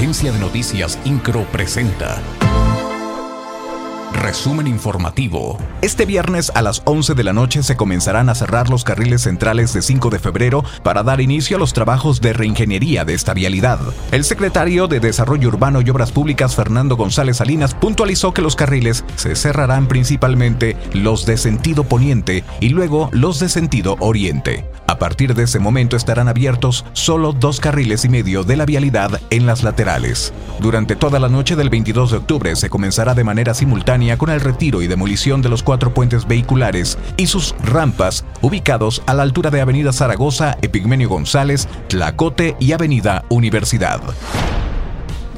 Agencia de Noticias Incro presenta. Resumen informativo. Este viernes a las 11 de la noche se comenzarán a cerrar los carriles centrales de 5 de febrero para dar inicio a los trabajos de reingeniería de esta vialidad. El secretario de Desarrollo Urbano y Obras Públicas, Fernando González Salinas, puntualizó que los carriles se cerrarán principalmente los de sentido poniente y luego los de sentido oriente. A partir de ese momento estarán abiertos solo dos carriles y medio de la vialidad en las laterales. Durante toda la noche del 22 de octubre se comenzará de manera simultánea con el retiro y demolición de los cuatro puentes vehiculares y sus rampas ubicados a la altura de Avenida Zaragoza, Epigmenio González, Tlacote y Avenida Universidad.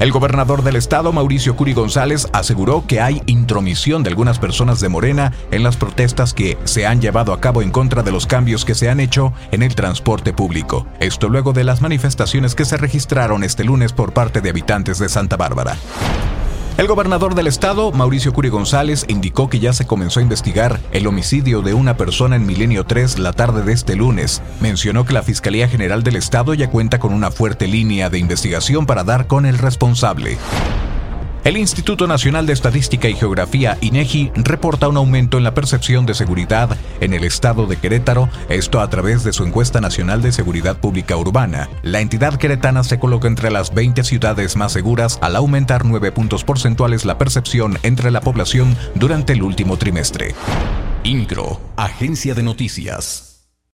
El gobernador del estado, Mauricio Curi González, aseguró que hay intromisión de algunas personas de Morena en las protestas que se han llevado a cabo en contra de los cambios que se han hecho en el transporte público. Esto luego de las manifestaciones que se registraron este lunes por parte de habitantes de Santa Bárbara. El gobernador del estado, Mauricio Curi González, indicó que ya se comenzó a investigar el homicidio de una persona en Milenio 3 la tarde de este lunes. Mencionó que la Fiscalía General del Estado ya cuenta con una fuerte línea de investigación para dar con el responsable. El Instituto Nacional de Estadística y Geografía, INEGI, reporta un aumento en la percepción de seguridad en el estado de Querétaro, esto a través de su encuesta nacional de seguridad pública urbana. La entidad queretana se coloca entre las 20 ciudades más seguras al aumentar 9 puntos porcentuales la percepción entre la población durante el último trimestre. INCRO, Agencia de Noticias.